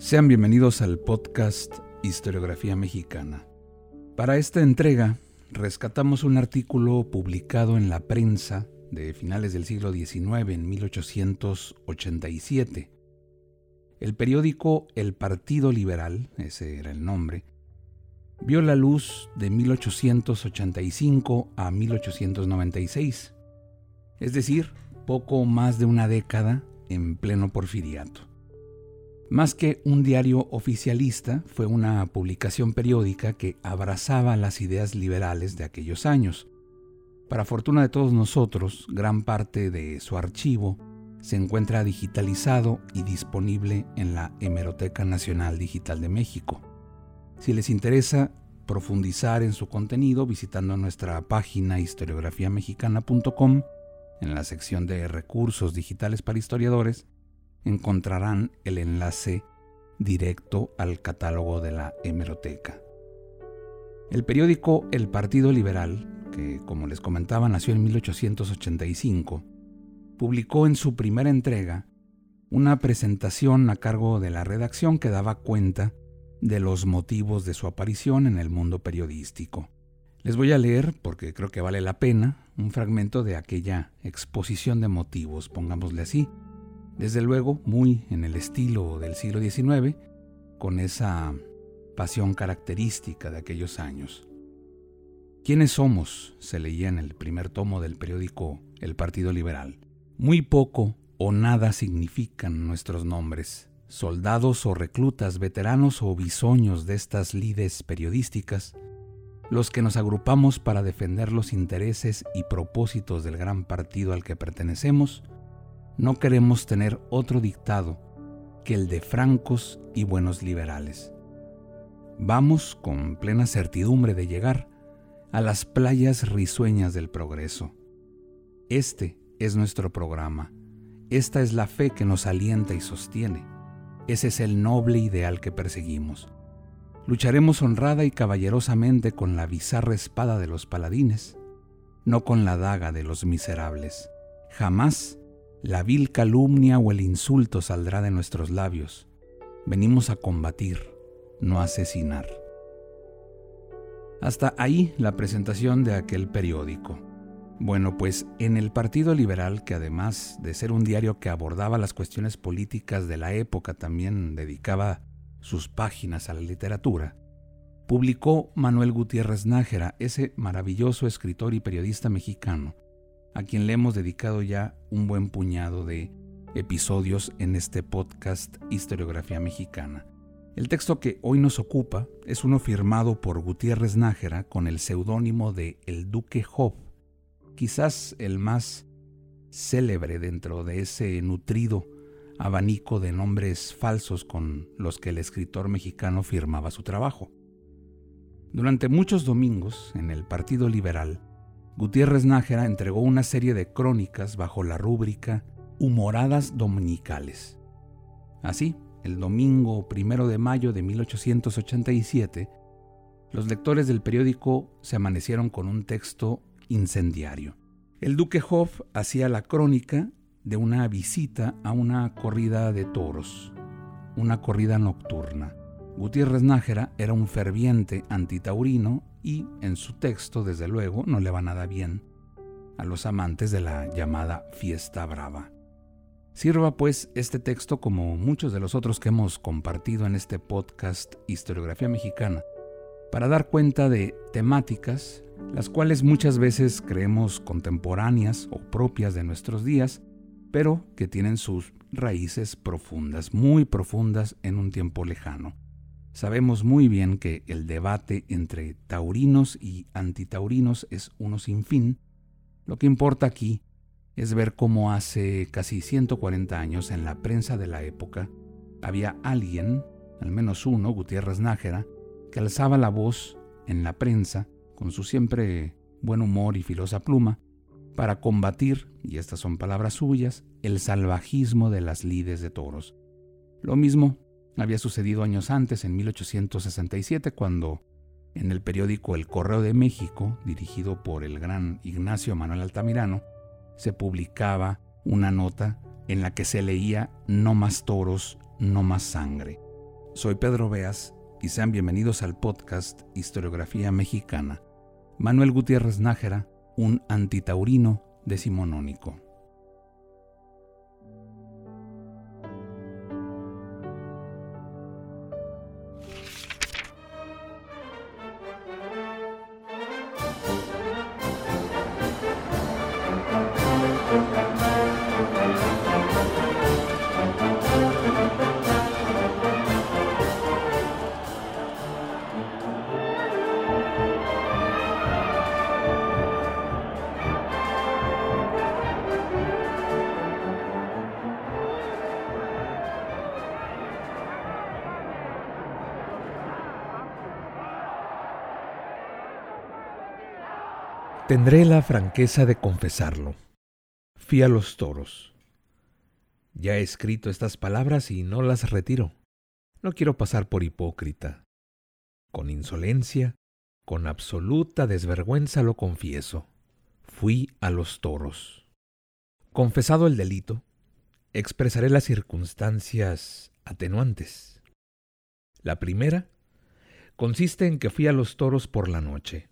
Sean bienvenidos al podcast Historiografía Mexicana. Para esta entrega rescatamos un artículo publicado en la prensa de finales del siglo XIX, en 1887. El periódico El Partido Liberal, ese era el nombre, vio la luz de 1885 a 1896, es decir, poco más de una década en pleno porfiriato. Más que un diario oficialista, fue una publicación periódica que abrazaba las ideas liberales de aquellos años. Para fortuna de todos nosotros, gran parte de su archivo se encuentra digitalizado y disponible en la Hemeroteca Nacional Digital de México. Si les interesa profundizar en su contenido visitando nuestra página historiografiamexicana.com, en la sección de recursos digitales para historiadores, encontrarán el enlace directo al catálogo de la hemeroteca. El periódico El Partido Liberal, que como les comentaba nació en 1885, publicó en su primera entrega una presentación a cargo de la redacción que daba cuenta de los motivos de su aparición en el mundo periodístico. Les voy a leer, porque creo que vale la pena, un fragmento de aquella exposición de motivos, pongámosle así, desde luego muy en el estilo del siglo XIX, con esa pasión característica de aquellos años. ¿Quiénes somos? se leía en el primer tomo del periódico El Partido Liberal. Muy poco o nada significan nuestros nombres. Soldados o reclutas, veteranos o bisoños de estas lides periodísticas, los que nos agrupamos para defender los intereses y propósitos del gran partido al que pertenecemos, no queremos tener otro dictado que el de francos y buenos liberales. Vamos con plena certidumbre de llegar a las playas risueñas del progreso. Este es nuestro programa. Esta es la fe que nos alienta y sostiene. Ese es el noble ideal que perseguimos. Lucharemos honrada y caballerosamente con la bizarra espada de los paladines, no con la daga de los miserables. Jamás la vil calumnia o el insulto saldrá de nuestros labios. Venimos a combatir, no a asesinar. Hasta ahí la presentación de aquel periódico. Bueno, pues en el Partido Liberal, que además de ser un diario que abordaba las cuestiones políticas de la época, también dedicaba sus páginas a la literatura, publicó Manuel Gutiérrez Nájera, ese maravilloso escritor y periodista mexicano, a quien le hemos dedicado ya un buen puñado de episodios en este podcast Historiografía Mexicana. El texto que hoy nos ocupa es uno firmado por Gutiérrez Nájera con el seudónimo de El Duque Job, quizás el más célebre dentro de ese nutrido abanico de nombres falsos con los que el escritor mexicano firmaba su trabajo. Durante muchos domingos, en el Partido Liberal, Gutiérrez Nájera entregó una serie de crónicas bajo la rúbrica Humoradas Dominicales. Así, el domingo primero de mayo de 1887, los lectores del periódico se amanecieron con un texto incendiario. El duque Hoff hacía la crónica de una visita a una corrida de toros, una corrida nocturna. Gutiérrez Nájera era un ferviente antitaurino y en su texto, desde luego, no le va nada bien a los amantes de la llamada fiesta brava. Sirva pues este texto como muchos de los otros que hemos compartido en este podcast Historiografía Mexicana, para dar cuenta de temáticas las cuales muchas veces creemos contemporáneas o propias de nuestros días, pero que tienen sus raíces profundas, muy profundas en un tiempo lejano. Sabemos muy bien que el debate entre taurinos y antitaurinos es uno sin fin. Lo que importa aquí es ver cómo hace casi 140 años en la prensa de la época había alguien, al menos uno, Gutiérrez Nájera, que alzaba la voz en la prensa con su siempre buen humor y filosa pluma para combatir, y estas son palabras suyas, el salvajismo de las lides de toros. Lo mismo había sucedido años antes, en 1867, cuando en el periódico El Correo de México, dirigido por el gran Ignacio Manuel Altamirano, se publicaba una nota en la que se leía No más toros, no más sangre. Soy Pedro Beas y sean bienvenidos al podcast Historiografía Mexicana. Manuel Gutiérrez Nájera, un antitaurino decimonónico. Tendré la franqueza de confesarlo. Fui a los toros. Ya he escrito estas palabras y no las retiro. No quiero pasar por hipócrita. Con insolencia, con absoluta desvergüenza lo confieso. Fui a los toros. Confesado el delito, expresaré las circunstancias atenuantes. La primera consiste en que fui a los toros por la noche.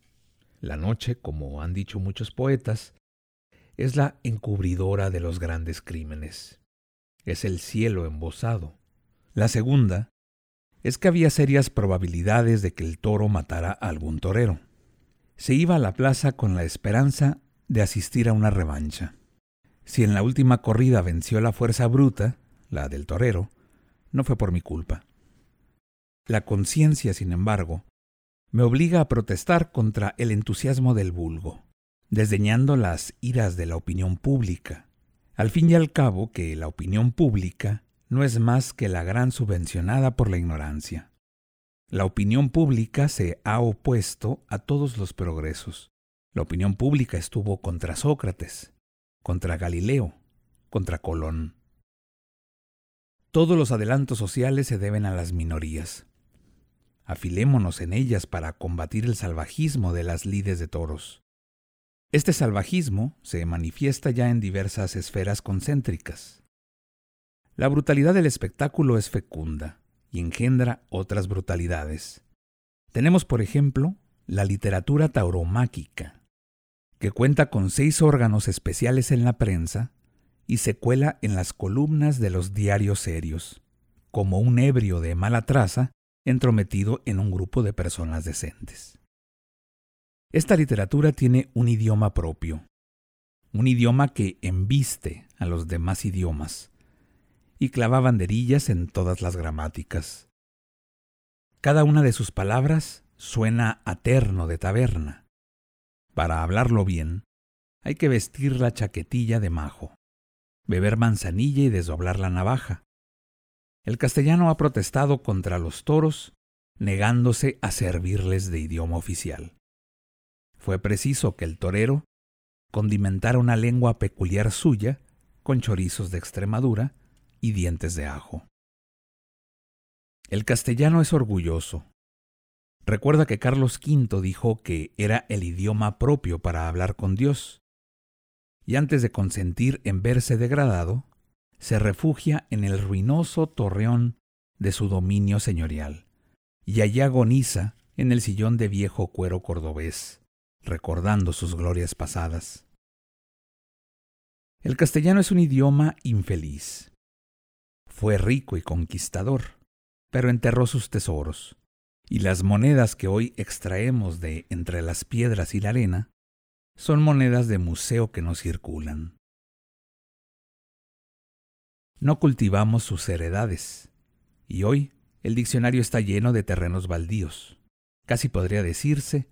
La noche, como han dicho muchos poetas, es la encubridora de los grandes crímenes. Es el cielo embosado. La segunda es que había serias probabilidades de que el toro matara a algún torero. Se iba a la plaza con la esperanza de asistir a una revancha. Si en la última corrida venció la fuerza bruta, la del torero, no fue por mi culpa. La conciencia, sin embargo, me obliga a protestar contra el entusiasmo del vulgo, desdeñando las iras de la opinión pública. Al fin y al cabo que la opinión pública no es más que la gran subvencionada por la ignorancia. La opinión pública se ha opuesto a todos los progresos. La opinión pública estuvo contra Sócrates, contra Galileo, contra Colón. Todos los adelantos sociales se deben a las minorías afilémonos en ellas para combatir el salvajismo de las lides de toros. Este salvajismo se manifiesta ya en diversas esferas concéntricas. La brutalidad del espectáculo es fecunda y engendra otras brutalidades. Tenemos, por ejemplo, la literatura tauromáquica, que cuenta con seis órganos especiales en la prensa y se cuela en las columnas de los diarios serios, como un ebrio de mala traza entrometido en un grupo de personas decentes. Esta literatura tiene un idioma propio, un idioma que embiste a los demás idiomas y clava banderillas en todas las gramáticas. Cada una de sus palabras suena a terno de taberna. Para hablarlo bien, hay que vestir la chaquetilla de majo, beber manzanilla y desdoblar la navaja, el castellano ha protestado contra los toros, negándose a servirles de idioma oficial. Fue preciso que el torero condimentara una lengua peculiar suya con chorizos de Extremadura y dientes de ajo. El castellano es orgulloso. Recuerda que Carlos V dijo que era el idioma propio para hablar con Dios, y antes de consentir en verse degradado, se refugia en el ruinoso torreón de su dominio señorial, y allí agoniza en el sillón de viejo cuero cordobés, recordando sus glorias pasadas. El castellano es un idioma infeliz. Fue rico y conquistador, pero enterró sus tesoros, y las monedas que hoy extraemos de entre las piedras y la arena son monedas de museo que no circulan. No cultivamos sus heredades. Y hoy el diccionario está lleno de terrenos baldíos. Casi podría decirse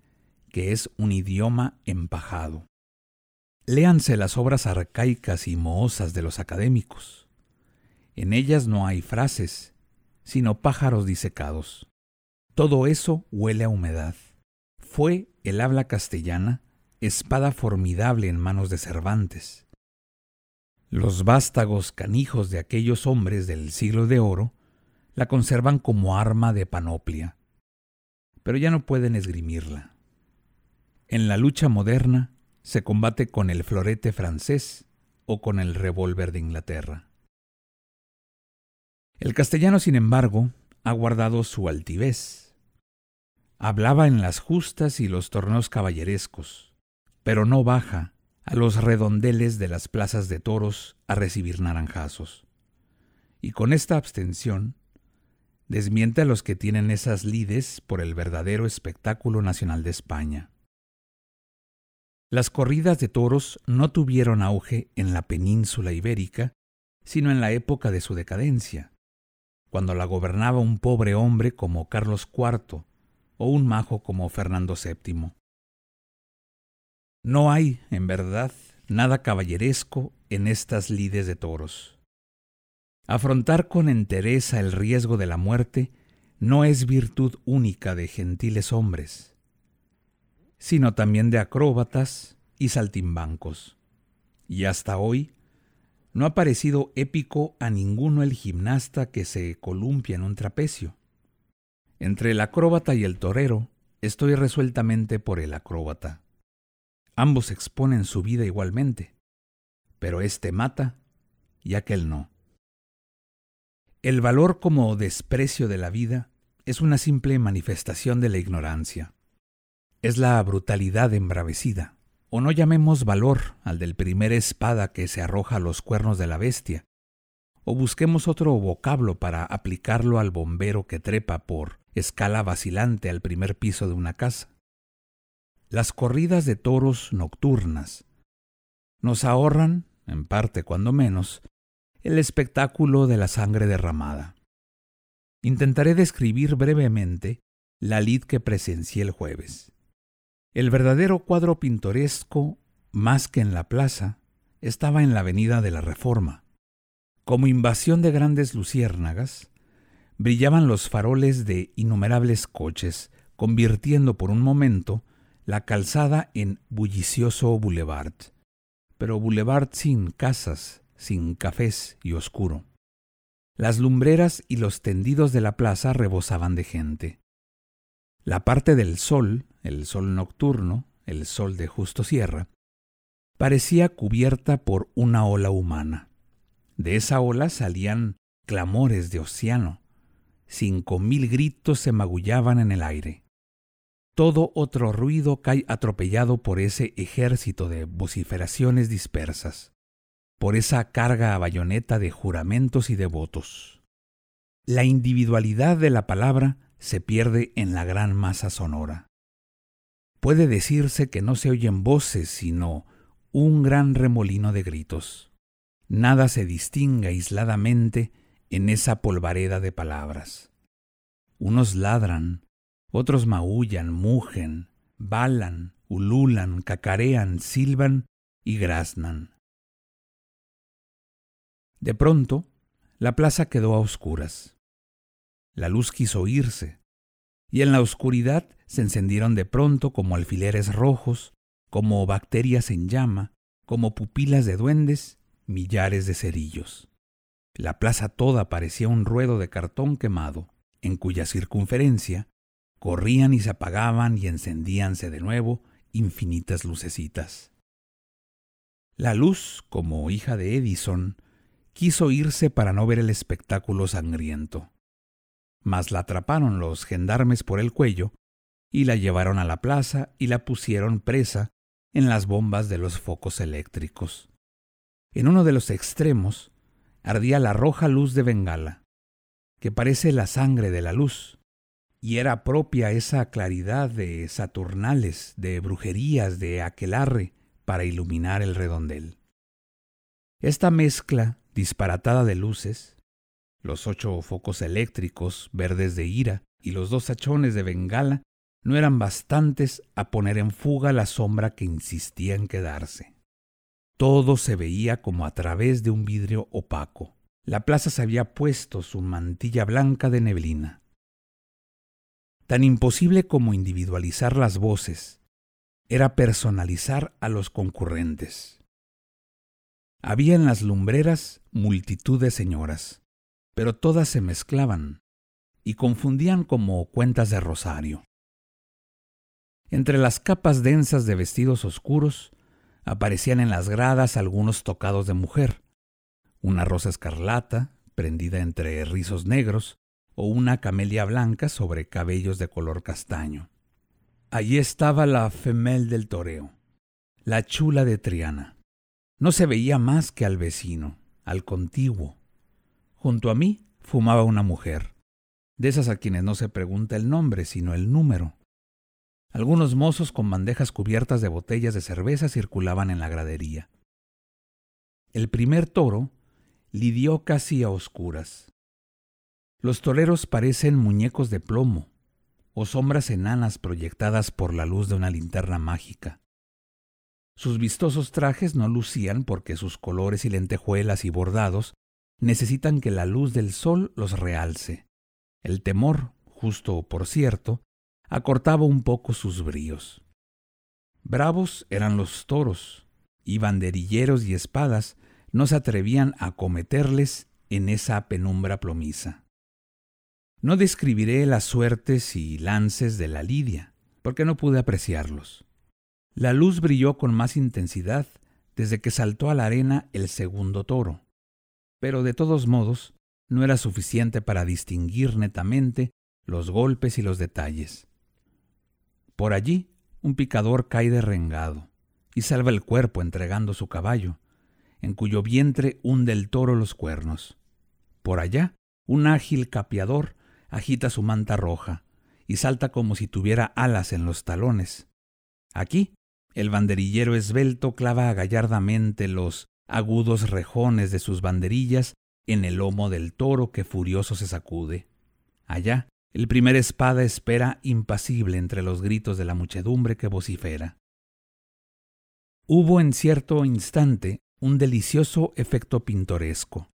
que es un idioma empajado. Léanse las obras arcaicas y mohosas de los académicos. En ellas no hay frases, sino pájaros disecados. Todo eso huele a humedad. Fue el habla castellana, espada formidable en manos de Cervantes. Los vástagos canijos de aquellos hombres del siglo de oro la conservan como arma de panoplia, pero ya no pueden esgrimirla. En la lucha moderna, se combate con el florete francés o con el revólver de Inglaterra. El castellano, sin embargo, ha guardado su altivez. Hablaba en las justas y los torneos caballerescos, pero no baja a los redondeles de las plazas de toros a recibir naranjazos. Y con esta abstención, desmiente a los que tienen esas lides por el verdadero espectáculo nacional de España. Las corridas de toros no tuvieron auge en la península ibérica, sino en la época de su decadencia, cuando la gobernaba un pobre hombre como Carlos IV o un majo como Fernando VII. No hay, en verdad, nada caballeresco en estas lides de toros. Afrontar con entereza el riesgo de la muerte no es virtud única de gentiles hombres sino también de acróbatas y saltimbancos. Y hasta hoy no ha parecido épico a ninguno el gimnasta que se columpia en un trapecio. Entre el acróbata y el torero estoy resueltamente por el acróbata. Ambos exponen su vida igualmente, pero éste mata y aquel no. El valor como desprecio de la vida es una simple manifestación de la ignorancia es la brutalidad embravecida, o no llamemos valor al del primer espada que se arroja a los cuernos de la bestia, o busquemos otro vocablo para aplicarlo al bombero que trepa por escala vacilante al primer piso de una casa. Las corridas de toros nocturnas nos ahorran, en parte cuando menos, el espectáculo de la sangre derramada. Intentaré describir brevemente la lid que presencié el jueves. El verdadero cuadro pintoresco, más que en la plaza, estaba en la avenida de la Reforma. Como invasión de grandes luciérnagas, brillaban los faroles de innumerables coches, convirtiendo por un momento la calzada en bullicioso boulevard, pero boulevard sin casas, sin cafés y oscuro. Las lumbreras y los tendidos de la plaza rebosaban de gente. La parte del sol, el sol nocturno, el sol de justo sierra, parecía cubierta por una ola humana. De esa ola salían clamores de océano. Cinco mil gritos se magullaban en el aire. Todo otro ruido cae atropellado por ese ejército de vociferaciones dispersas, por esa carga a bayoneta de juramentos y de votos. La individualidad de la palabra se pierde en la gran masa sonora. Puede decirse que no se oyen voces, sino un gran remolino de gritos. Nada se distingue aisladamente en esa polvareda de palabras. Unos ladran, otros maullan, mugen, balan, ululan, cacarean, silban y graznan. De pronto, la plaza quedó a oscuras. La luz quiso irse, y en la oscuridad se encendieron de pronto como alfileres rojos, como bacterias en llama, como pupilas de duendes, millares de cerillos. La plaza toda parecía un ruedo de cartón quemado, en cuya circunferencia corrían y se apagaban y encendíanse de nuevo infinitas lucecitas. La luz, como hija de Edison, quiso irse para no ver el espectáculo sangriento mas la atraparon los gendarmes por el cuello y la llevaron a la plaza y la pusieron presa en las bombas de los focos eléctricos. En uno de los extremos ardía la roja luz de Bengala, que parece la sangre de la luz, y era propia esa claridad de saturnales, de brujerías, de aquelarre, para iluminar el redondel. Esta mezcla disparatada de luces los ocho focos eléctricos verdes de ira y los dos hachones de bengala no eran bastantes a poner en fuga la sombra que insistía en quedarse. Todo se veía como a través de un vidrio opaco. La plaza se había puesto su mantilla blanca de neblina. Tan imposible como individualizar las voces, era personalizar a los concurrentes. Había en las lumbreras multitud de señoras, pero todas se mezclaban y confundían como cuentas de rosario. Entre las capas densas de vestidos oscuros aparecían en las gradas algunos tocados de mujer, una rosa escarlata prendida entre rizos negros o una camelia blanca sobre cabellos de color castaño. Allí estaba la femel del toreo, la chula de Triana. No se veía más que al vecino, al contiguo. Junto a mí fumaba una mujer, de esas a quienes no se pregunta el nombre, sino el número. Algunos mozos con bandejas cubiertas de botellas de cerveza circulaban en la gradería. El primer toro lidió casi a oscuras. Los toreros parecen muñecos de plomo o sombras enanas proyectadas por la luz de una linterna mágica. Sus vistosos trajes no lucían porque sus colores y lentejuelas y bordados necesitan que la luz del sol los realce. El temor, justo por cierto, acortaba un poco sus bríos. Bravos eran los toros, y banderilleros y espadas no se atrevían a cometerles en esa penumbra plomiza. No describiré las suertes y lances de la lidia, porque no pude apreciarlos. La luz brilló con más intensidad desde que saltó a la arena el segundo toro, pero de todos modos no era suficiente para distinguir netamente los golpes y los detalles. Por allí, un picador cae derrengado y salva el cuerpo entregando su caballo, en cuyo vientre hunde el toro los cuernos. Por allá, un ágil capiador agita su manta roja y salta como si tuviera alas en los talones. Aquí, el banderillero esbelto clava gallardamente los agudos rejones de sus banderillas en el lomo del toro que furioso se sacude. Allá, el primer espada espera impasible entre los gritos de la muchedumbre que vocifera. Hubo en cierto instante un delicioso efecto pintoresco.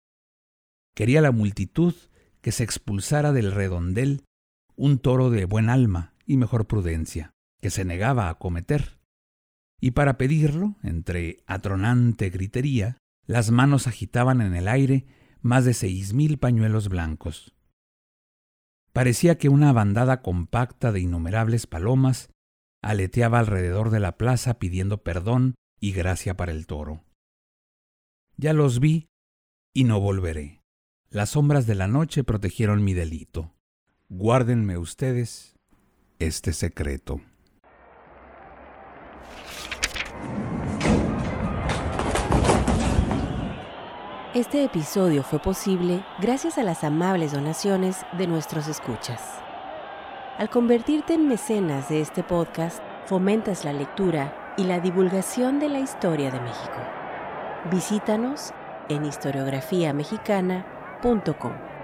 Quería la multitud que se expulsara del redondel un toro de buen alma y mejor prudencia, que se negaba a cometer. Y para pedirlo, entre atronante gritería, las manos agitaban en el aire más de seis mil pañuelos blancos. Parecía que una bandada compacta de innumerables palomas aleteaba alrededor de la plaza pidiendo perdón y gracia para el toro. Ya los vi y no volveré. Las sombras de la noche protegieron mi delito. Guárdenme ustedes este secreto. Este episodio fue posible gracias a las amables donaciones de nuestros escuchas. Al convertirte en mecenas de este podcast, fomentas la lectura y la divulgación de la historia de México. Visítanos en historiografiamexicana.com www.radiomaría.com.